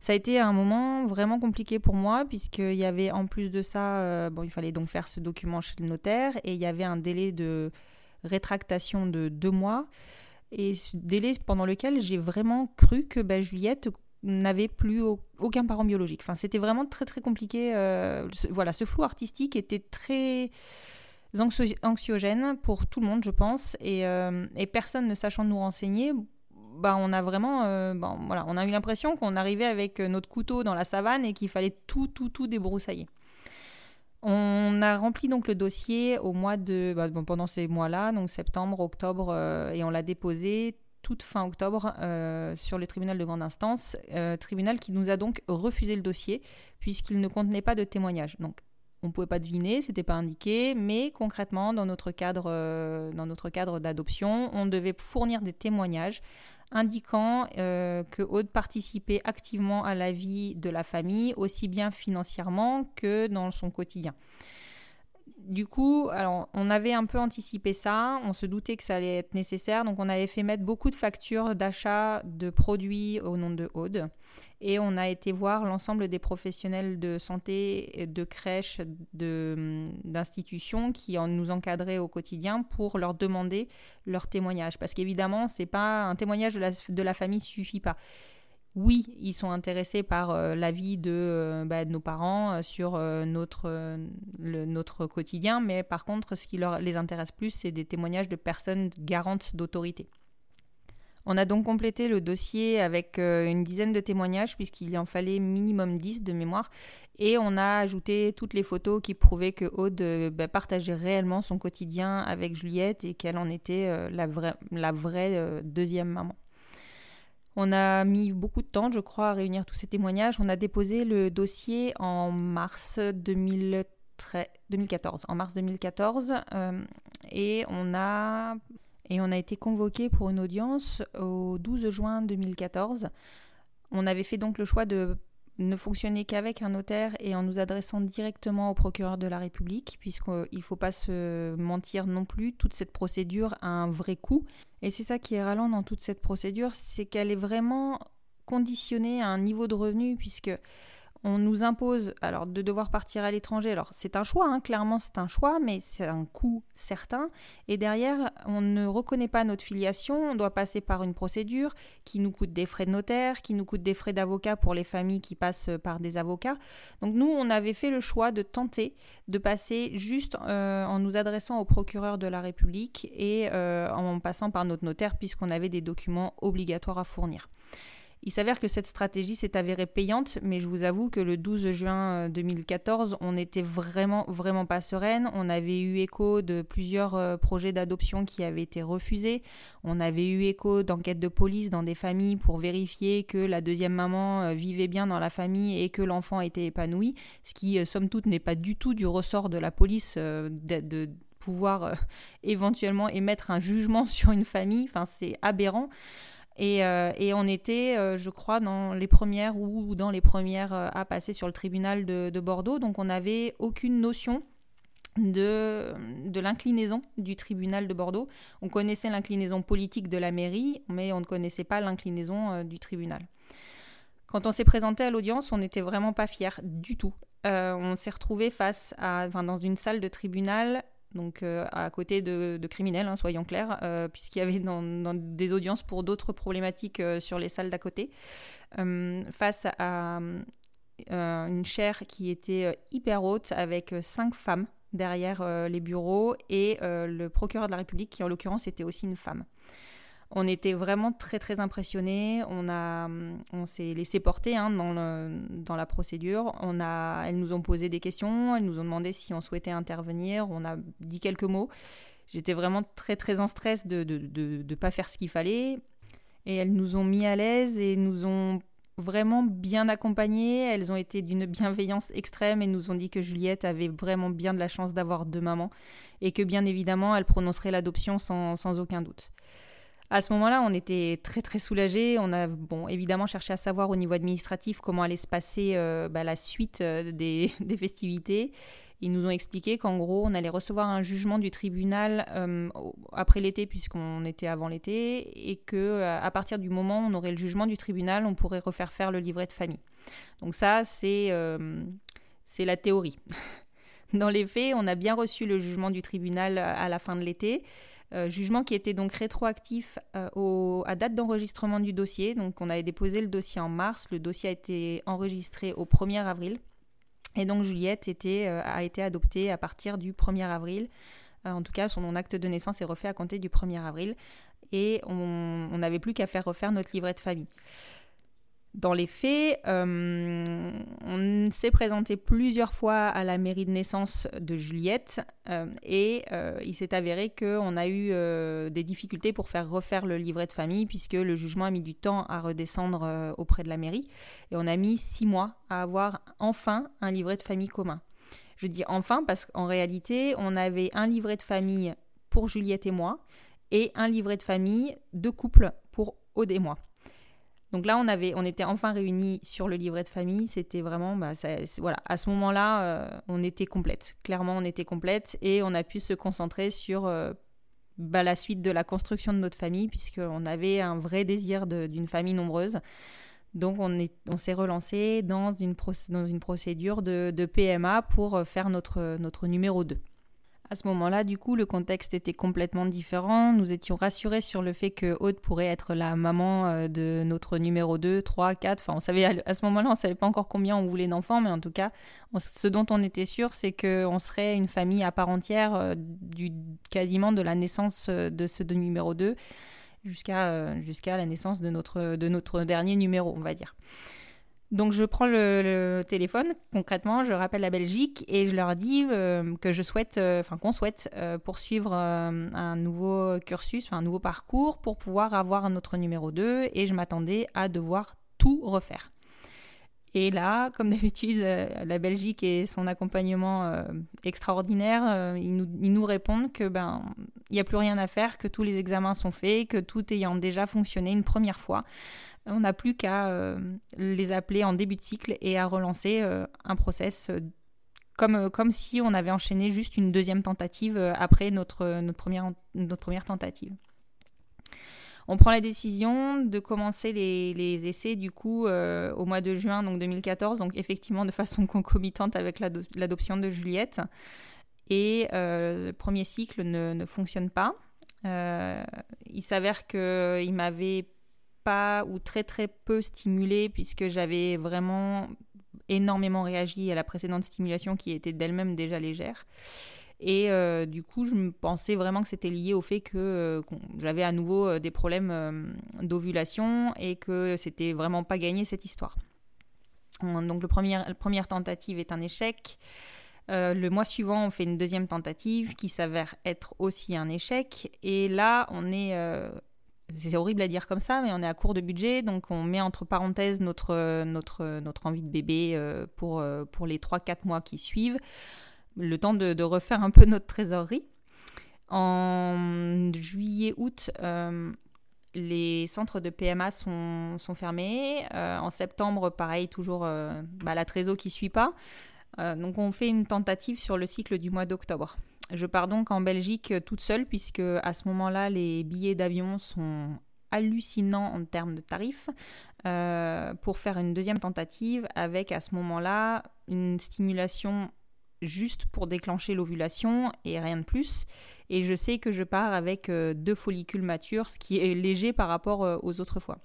[SPEAKER 1] Ça a été un moment vraiment compliqué pour moi puisqu'il y avait en plus de ça, euh, bon, il fallait donc faire ce document chez le notaire et il y avait un délai de rétractation de deux mois. Et ce délai pendant lequel j'ai vraiment cru que bah, Juliette n'avait plus aucun parent biologique. Enfin, c'était vraiment très très compliqué. Euh, ce, voilà, ce flou artistique était très anxiogène pour tout le monde, je pense, et, euh, et personne ne sachant nous renseigner. Bah, on a vraiment, euh, voilà, on a eu l'impression qu'on arrivait avec notre couteau dans la savane et qu'il fallait tout, tout, tout débroussailler. On a rempli donc le dossier au mois de bah, pendant ces mois-là, donc septembre, octobre, euh, et on l'a déposé toute fin octobre euh, sur le tribunal de grande instance, euh, tribunal qui nous a donc refusé le dossier puisqu'il ne contenait pas de témoignages. Donc on ne pouvait pas deviner, c'était pas indiqué, mais concrètement dans notre cadre dans notre cadre d'adoption, on devait fournir des témoignages indiquant que Aude participait activement à la vie de la famille, aussi bien financièrement que dans son quotidien du coup, alors, on avait un peu anticipé ça, on se doutait que ça allait être nécessaire, donc on avait fait mettre beaucoup de factures d'achat de produits au nom de Aude. Et on a été voir l'ensemble des professionnels de santé, de crèches, d'institutions qui nous encadraient au quotidien pour leur demander leur témoignage. Parce qu'évidemment, c'est pas un témoignage de la, de la famille suffit pas oui, ils sont intéressés par euh, la vie de, euh, bah, nos parents euh, sur notre, quotidien, mais par contre, ce qui leur, les intéresse plus, c'est des témoignages de personnes garantes d'autorité. On a donc complété le dossier avec une dizaine de témoignages, puisqu'il en fallait minimum 10 de mémoire, et on a ajouté toutes les photos qui prouvaient que Aude bah, partageait réellement son quotidien avec Juliette et qu'elle en était la vraie deuxième maman. On a mis beaucoup de temps, je crois, à réunir tous ces témoignages. On a déposé le dossier en mars 2014. En mars 2014, euh, et on a et on a été convoqué pour une audience au 12 juin 2014. On avait fait donc le choix de ne fonctionner qu'avec un notaire et en nous adressant directement au procureur de la République, puisqu'il ne faut pas se mentir non plus, toute cette procédure a un vrai coût. Et c'est ça qui est ralent dans toute cette procédure, c'est qu'elle est vraiment conditionnée à un niveau de revenu, puisque on nous impose alors de devoir partir à l'étranger. Alors c'est un choix, hein, clairement c'est un choix, mais c'est un coût certain. Et derrière, on ne reconnaît pas notre filiation, on doit passer par une procédure qui nous coûte des frais de notaire, qui nous coûte des frais d'avocat pour les familles qui passent par des avocats. Donc nous, on avait fait le choix de tenter de passer juste euh, en nous adressant au procureur de la République et euh, en passant par notre notaire puisqu'on avait des documents obligatoires à fournir. Il s'avère que cette stratégie s'est avérée payante, mais je vous avoue que le 12 juin 2014, euh, on n'était vraiment, vraiment pas sereine. On avait eu écho de plusieurs euh, projets d'adoption qui avaient été refusés. On avait eu écho d'enquêtes de police dans des familles pour vérifier que la deuxième maman euh, vivait bien dans la famille et que l'enfant était épanoui, ce qui, somme toute, n'est pas du tout du ressort de la police de, pouvoir éventuellement émettre un jugement sur une famille. Enfin, c'est aberrant. Euh, et, on était, euh, je crois, dans les premières ou dans les premières euh, à passer sur le tribunal de, Bordeaux. Donc on n'avait aucune notion de, de l'inclinaison du tribunal de Bordeaux. On connaissait l'inclinaison politique de la mairie, mais on ne connaissait pas l'inclinaison du tribunal. Quand on s'est présenté à l'audience, on n'était vraiment pas fiers du tout. on s'est retrouvé face à, enfin, dans une salle de tribunal donc euh, à côté de, criminels, hein, soyons clairs, euh, puisqu'il y avait des audiences pour d'autres problématiques euh, sur les salles d'à côté, face à une chaire qui était hyper haute avec cinq femmes derrière les bureaux et le procureur de la République qui en l'occurrence était aussi une femme. On était vraiment très très impressionnés. On on s'est laissé porter hein, dans, dans la procédure. On a, elles nous ont posé des questions. Elles nous ont demandé si on souhaitait intervenir. On a dit quelques mots. J'étais vraiment très très en stress de ne de, de, pas faire ce qu'il fallait. Et elles nous ont mis à l'aise et nous ont vraiment bien accompagnées. Elles ont été d'une bienveillance extrême et nous ont dit que Juliette avait vraiment bien de la chance d'avoir deux mamans et que bien évidemment elle prononcerait l'adoption sans, sans aucun doute. À ce moment-là, on était très très soulagés. On a bon évidemment cherché à savoir au niveau administratif comment allait se passer euh, bah, la suite euh, des, festivités. Ils nous ont expliqué qu'en gros, on allait recevoir un jugement du tribunal euh, après l'été, puisqu'on était avant l'été, et que à partir du moment où on aurait le jugement du tribunal, on pourrait refaire faire le livret de famille. Donc ça, c'est c'est la théorie. Dans les faits, on a bien reçu le jugement du tribunal à la fin de l'été. Euh, jugement qui était donc rétroactif euh, à date d'enregistrement du dossier. Donc on avait déposé le dossier en mars, le dossier a été enregistré au 1er avril. Et donc Juliette euh, a été adoptée à partir du 1er avril. en tout cas, son acte de naissance est refait à compter du 1er avril. Et on n'avait plus qu'à faire refaire notre livret de famille. Dans les faits, euh, on s'est présenté plusieurs fois à la mairie de naissance de Juliette euh, et euh, il s'est avéré qu'on a eu des difficultés pour faire refaire le livret de famille puisque le jugement a mis du temps à redescendre auprès de la mairie et on a mis six mois à avoir enfin un livret de famille commun. Je dis enfin parce qu'en réalité, on avait un livret de famille pour Juliette et moi et un livret de famille de couple pour Aude et moi. Donc là, on, avait, on était enfin réunis sur le livret de famille. C'était vraiment, bah, voilà, à ce moment-là, euh, on était complète. Clairement, on était complète et on a pu se concentrer sur euh, bah, la suite de la construction de notre famille, puisqu'on avait un vrai désir d'une famille nombreuse. Donc on, est, on s'est relancé dans une, procédure de, de, PMA pour euh, faire notre, notre numéro 2. À ce moment-là, du coup, le contexte était complètement différent. Nous étions rassurés sur le fait que Aude pourrait être la maman euh, de notre numéro 2, 3, 4. Enfin, on savait à ce moment-là, on ne savait pas encore combien on voulait d'enfants, mais en tout cas, ce dont on était sûr, c'est qu'on serait une famille à part entière euh, du, quasiment de la naissance euh, de ce numéro 2 jusqu'à la naissance de notre, de notre dernier numéro, on va dire. Donc je prends le, téléphone, concrètement, je rappelle la Belgique et je leur dis euh, que je souhaite, euh, enfin qu'on souhaite euh, poursuivre un nouveau cursus, un nouveau parcours pour pouvoir avoir notre numéro 2 et je m'attendais à devoir tout refaire. Et là, comme d'habitude, la Belgique et son accompagnement extraordinaire, ils nous, répondent que ben il n'y a plus rien à faire, que tous les examens sont faits, que tout ayant déjà fonctionné une première fois, on n'a plus qu'à euh, les appeler en début de cycle et à relancer euh, un process euh, comme, comme si on avait enchaîné juste une deuxième tentative après notre, notre, première, notre première tentative. On prend la décision de commencer les, les essais du coup au mois de juin donc 2014, donc effectivement de façon concomitante avec l'adoption de Juliette. Et le premier cycle ne, ne fonctionne pas. il s'avère qu'il m'avait ou très très peu stimulée puisque j'avais vraiment énormément réagi à la précédente stimulation qui était d'elle-même déjà légère. Et euh, du coup, je me pensais vraiment que c'était lié au fait que euh, j'avais à nouveau euh, des problèmes d'ovulation et que c'était vraiment pas gagné cette histoire. Donc, le premier, la première tentative est un échec. le mois suivant, on fait une deuxième tentative qui s'avère être aussi un échec. Et là, on est c'est horrible à dire comme ça, mais on est à court de budget, donc on met entre parenthèses notre, notre, notre envie de bébé euh, pour, euh, pour les 3-4 mois qui suivent, le temps de, refaire un peu notre trésorerie. En juillet-août, euh, les centres de PMA sont, sont fermés. en septembre, pareil, toujours bah, la trésor qui suit pas. donc on fait une tentative sur le cycle du mois d'octobre. Je pars donc en Belgique euh, toute seule puisque à ce moment-là, les billets d'avion sont hallucinants en termes de tarifs euh, pour faire une deuxième tentative avec à ce moment-là une stimulation juste pour déclencher l'ovulation et rien de plus. Et je sais que je pars avec euh, deux follicules matures, ce qui est léger par rapport aux autres fois.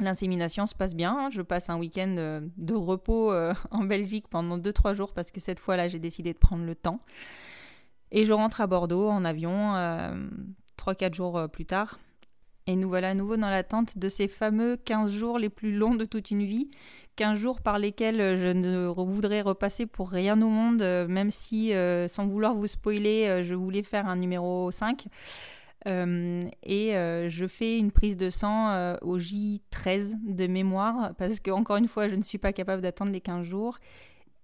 [SPEAKER 1] L'insémination se passe bien. Je passe un week-end de repos en Belgique pendant 2-3 jours parce que cette fois-là, j'ai décidé de prendre le temps. Et je rentre à Bordeaux en avion euh, 3-4 jours euh, plus tard. Et nous voilà à nouveau dans l'attente de ces fameux 15 jours les plus longs de toute une vie. 15 jours par lesquels euh, je ne voudrais repasser pour rien au monde, euh, même si, sans vouloir vous spoiler, je voulais faire un numéro 5. et je fais une prise de sang au J13 de mémoire, parce que, encore une fois, je ne suis pas capable d'attendre les 15 jours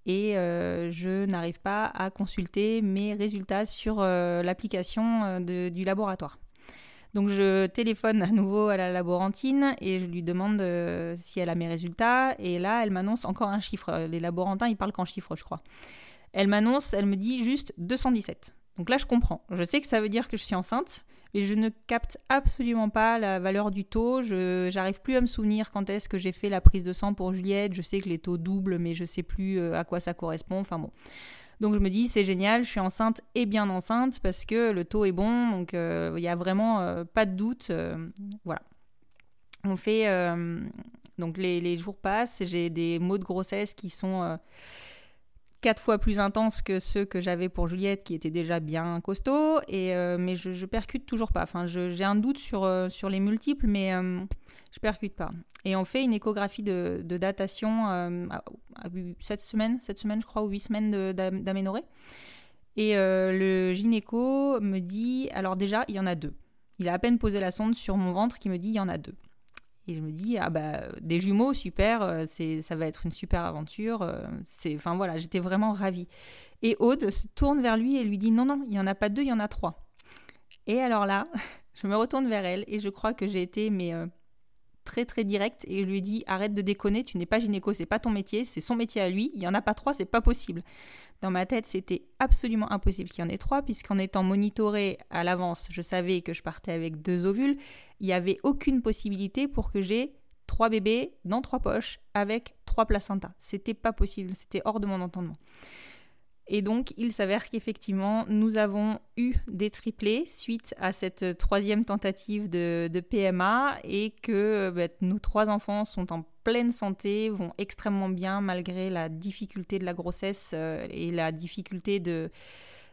[SPEAKER 1] et euh, je n'arrive pas à consulter mes résultats sur euh, l'application euh, du laboratoire. Donc je téléphone à nouveau à la laborantine et je lui demande si elle a mes résultats et là elle m'annonce encore un chiffre. Les laborantins ils parlent qu'en chiffres je crois. Elle m'annonce, elle me dit juste 217. Donc là je comprends. Je sais que ça veut dire que je suis enceinte, mais je ne capte absolument pas la valeur du taux. Je n'arrive plus à me souvenir quand est-ce que j'ai fait la prise de sang pour Juliette. Je sais que les taux doublent, mais je sais plus euh, à quoi ça correspond. Enfin bon. Donc je me dis c'est génial, je suis enceinte et bien enceinte parce que le taux est bon, donc euh, il n'y a vraiment euh, pas de doute. voilà. On fait donc les, les, jours passent, j'ai des maux de grossesse qui sont quatre fois plus intense que ceux que j'avais pour Juliette, qui étaient déjà bien costauds, et, euh, mais je, percute toujours pas. Enfin, j'ai un doute sur, euh, sur les multiples, mais euh, je percute pas. Et on fait une échographie de, datation cette semaine, cette semaine, je crois, ou huit semaines d'aménorée. Et le gynéco me dit, alors déjà, il y en a deux. Il a à peine posé la sonde sur mon ventre qui me dit, il y en a deux. Et je me dis, ah bah, des jumeaux, super, euh, ça va être une super aventure. Euh, c'est, enfin voilà, j'étais vraiment ravie. Et Aude se tourne vers lui et lui dit, non, non, il n'y en a pas deux, il y en a trois. Et alors là, je me retourne vers elle et je crois que j'ai été mais, euh, très très direct et je lui ai dit arrête de déconner, tu n'es pas gynéco, c'est pas ton métier, c'est son métier à lui, il y en a pas trois, c'est pas possible. Dans ma tête, c'était absolument impossible qu'il y en ait trois, puisqu'en étant monitoré à l'avance, je savais que je partais avec deux ovules, il n'y avait aucune possibilité pour que j'ai trois bébés dans trois poches avec trois placentas. C'était pas possible, c'était hors de mon entendement. Et donc, il s'avère qu'effectivement, nous avons eu des triplés suite à cette troisième tentative de, PMA et que bah, nos trois enfants sont en pleine santé, vont extrêmement bien malgré la difficulté de la grossesse euh, et la difficulté de,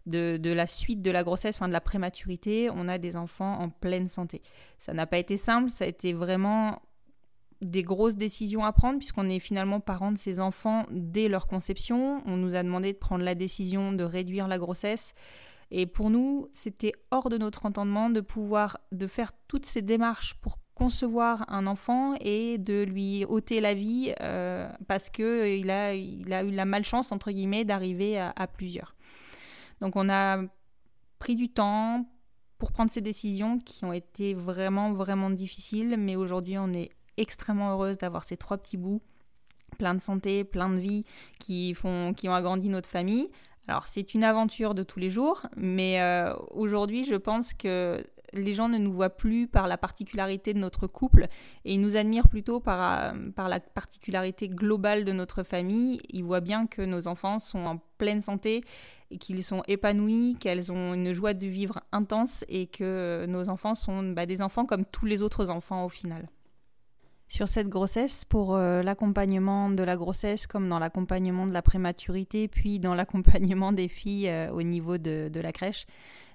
[SPEAKER 1] de, la suite de la grossesse, enfin de la prématurité. On a des enfants en pleine santé. Ça n'a pas été simple, ça a été vraiment des grosses décisions à prendre puisqu'on est finalement parents de ces enfants dès leur conception. On nous a demandé de prendre la décision de réduire la grossesse. Et pour nous, c'était hors de notre entendement de pouvoir de faire toutes ces démarches pour concevoir un enfant et de lui ôter la vie euh, parce que il a, il a eu la malchance entre guillemets d'arriver à, à plusieurs. Donc on a pris du temps pour prendre ces décisions qui ont été vraiment vraiment difficiles, mais aujourd'hui on est extrêmement heureuse d'avoir ces trois petits bouts, plein de santé, plein de vie, qui, font, qui ont agrandi notre famille. Alors c'est une aventure de tous les jours, mais euh, aujourd'hui je pense que les gens ne nous voient plus par la particularité de notre couple et ils nous admirent plutôt par, euh, la particularité globale de notre famille. Ils voient bien que nos enfants sont en pleine santé qu'ils sont épanouis, qu'elles ont une joie de vivre intense et que nos enfants sont bah, des enfants comme tous les autres enfants au final sur cette grossesse pour euh, l'accompagnement de la grossesse comme dans l'accompagnement de la prématurité, puis dans l'accompagnement des filles euh, au niveau de, la crèche.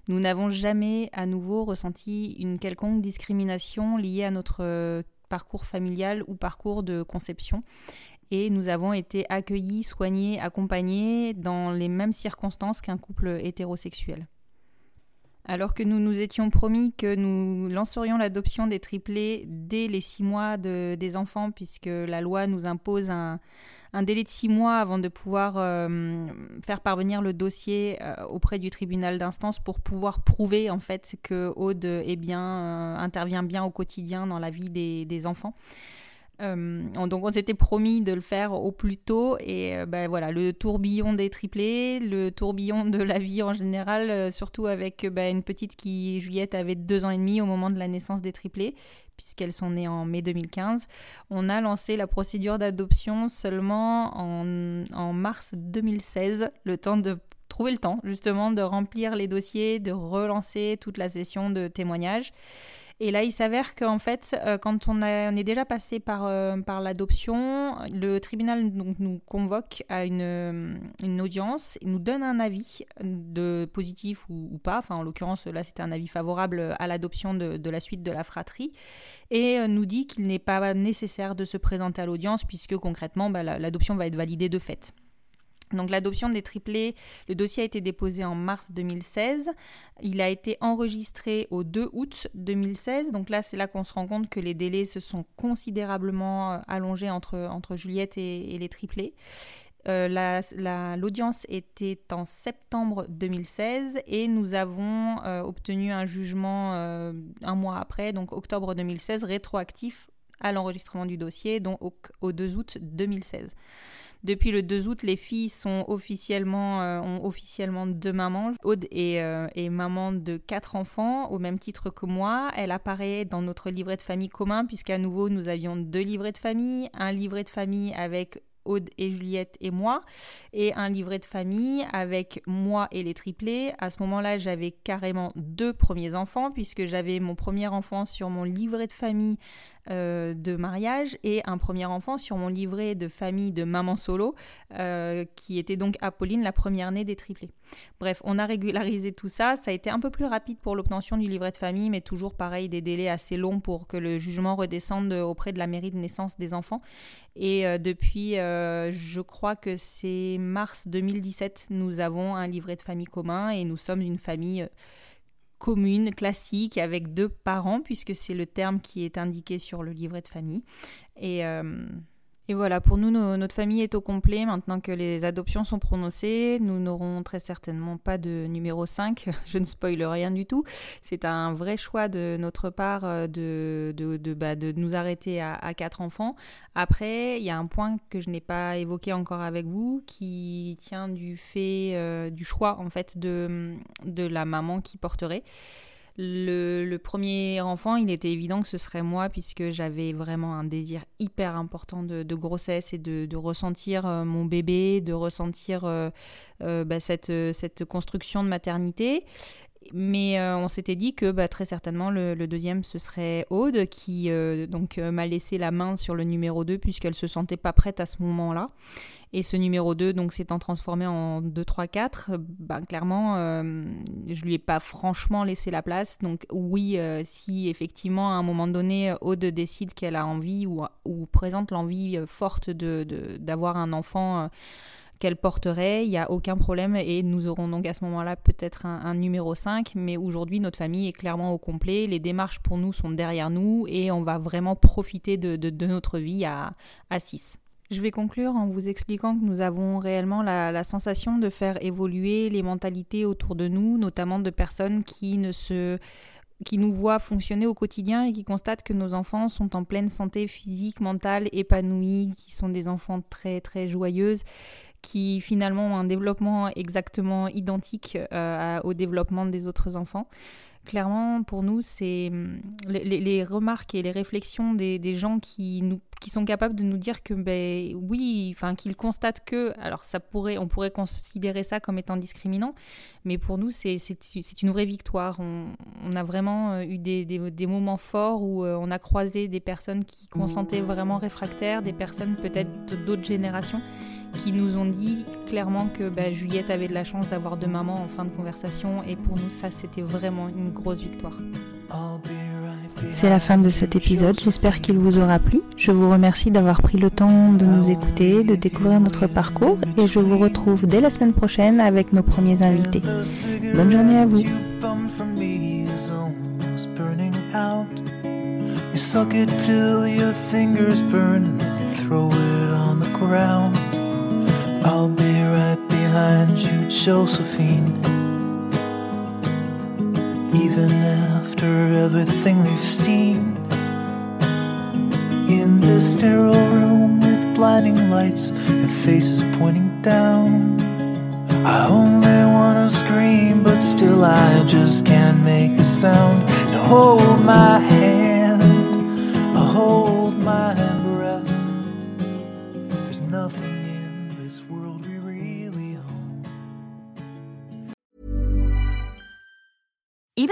[SPEAKER 1] Nous n'avons jamais à nouveau ressenti une quelconque discrimination liée à notre euh, parcours familial ou parcours de conception. Et nous avons été accueillis, soignés, accompagnés dans les mêmes circonstances qu'un couple hétérosexuel. Alors que nous nous étions promis que nous lancerions l'adoption des triplés dès les six mois des enfants, puisque la loi nous impose un, délai de six mois avant de pouvoir euh, faire parvenir le dossier euh, auprès du tribunal d'instance pour pouvoir prouver en fait que Aude bien, euh, intervient bien au quotidien dans la vie des enfants. Euh, donc on s'était promis de le faire au plus tôt et euh, ben voilà le tourbillon des triplés, le tourbillon de la vie en général, euh, surtout avec ben, une petite qui Juliette avait deux ans et demi au moment de la naissance des triplés puisqu'elles sont nées en mai 2015. On a lancé la procédure d'adoption seulement en, en mars 2016, le temps de trouver le temps justement de remplir les dossiers, de relancer toute la session de témoignages. Et là, il s'avère qu'en fait, euh, quand on, est déjà passé par, euh, l'adoption, le tribunal nous convoque à une, euh, audience, il nous donne un avis de positif ou, pas. Enfin, en l'occurrence, là, c'était un avis favorable à l'adoption de, la suite de la fratrie et nous dit qu'il n'est pas nécessaire de se présenter à l'audience puisque concrètement, bah, l'adoption va être validée de fait. Donc l'adoption des triplés, le dossier a été déposé en mars 2016. Il a été enregistré au 2 août 2016. Donc là, c'est là qu'on se rend compte que les délais se sont considérablement euh, allongés entre, Juliette et, les triplés. Euh, l'audience était en septembre 2016 et nous avons euh, obtenu un jugement un mois après, donc octobre 2016, rétroactif à l'enregistrement du dossier, donc au 2 août 2016. Depuis le 2 août, les filles sont officiellement, euh, ont officiellement deux mamans. Aude euh, est, maman de quatre enfants, au même titre que moi. Elle apparaît dans notre livret de famille commun, puisqu'à nouveau, nous avions deux livrets de famille. Un livret de famille avec Aude et Juliette et moi, et un livret de famille avec moi et les triplés. À ce moment-là, j'avais carrément deux premiers enfants, puisque j'avais mon premier enfant sur mon livret de famille euh, de mariage et un premier enfant sur mon livret de famille de maman solo, euh, qui était donc Apolline, la première née des triplés. Bref, on a régularisé tout ça. Ça a été un peu plus rapide pour l'obtention du livret de famille, mais toujours pareil, des délais assez longs pour que le jugement redescende auprès de la mairie de naissance des enfants. Et euh, depuis, je crois que c'est mars 2017, nous avons un livret de famille commun et nous sommes une famille commune, classique, avec deux parents, puisque c'est le terme qui est indiqué sur le livret de famille. Et, euh, Et voilà, pour nous, notre famille est au complet. Maintenant que les adoptions sont prononcées, nous n'aurons très certainement pas de numéro 5. Je ne spoile rien du tout. C'est un vrai choix de notre part euh, de, de, de, bah, de nous arrêter à, à, quatre enfants. Après, il y a un point que je n'ai pas évoqué encore avec vous qui tient du fait, euh, du choix en fait de, de la maman qui porterait. Le, premier enfant, il était évident que ce serait moi puisque j'avais vraiment un désir hyper important de, grossesse et de, ressentir euh, mon bébé, de ressentir euh, euh, bah, cette, cette construction de maternité. Mais on s'était dit que bah, très certainement le, deuxième ce serait Aude qui donc m'a laissé la main sur le numéro 2 puisqu'elle se sentait pas prête à ce moment-là. Et ce numéro 2, donc, s'étant transformé en 2, 3, 4, ben, clairement, euh, je lui ai pas franchement laissé la place. Donc, oui, euh, si effectivement, à un moment donné, Aude décide qu'elle a envie ou, ou présente l'envie euh, forte de, d'avoir un enfant qu'elle porterait, il n'y a aucun problème et nous aurons donc à ce moment-là peut-être un, numéro 5, mais aujourd'hui notre famille est clairement au complet, les démarches pour nous sont derrière nous et on va vraiment profiter de, notre vie à, à 6. Je vais conclure en vous expliquant que nous avons réellement la, sensation de faire évoluer les mentalités autour de nous, notamment de personnes qui ne se qui nous voient fonctionner au quotidien et qui constatent que nos enfants sont en pleine santé physique, mentale, épanouis, qui sont des enfants très très joyeuses, qui finalement ont un développement exactement identique euh, au développement des autres enfants. Clairement, pour nous, c'est hum, les, remarques et les réflexions des, gens qui, nous, qui sont capables de nous dire que, ben, oui, enfin, qu'ils constatent que, alors ça pourrait, on pourrait considérer ça comme étant discriminant, mais pour nous, c'est une vraie victoire. On, a vraiment euh, eu des, des, moments forts où euh, on a croisé des personnes qui consentaient vraiment réfractaires, des personnes peut-être d'autres générations qui nous ont dit clairement que bah, Juliette avait de la chance d'avoir deux mamans en fin de conversation et pour nous ça c'était vraiment une grosse victoire.
[SPEAKER 2] C'est la fin de cet épisode, j'espère qu'il vous aura plu. Je vous remercie d'avoir pris le temps de nous écouter, de découvrir notre parcours et je vous retrouve dès la semaine prochaine avec nos premiers invités. Bonne journée à vous. I'll be right behind you, Josephine. Even after everything we've seen. In this sterile room with blinding lights and faces pointing down. I only wanna scream, but still I just can't make a sound. Now hold my hand, hold my breath.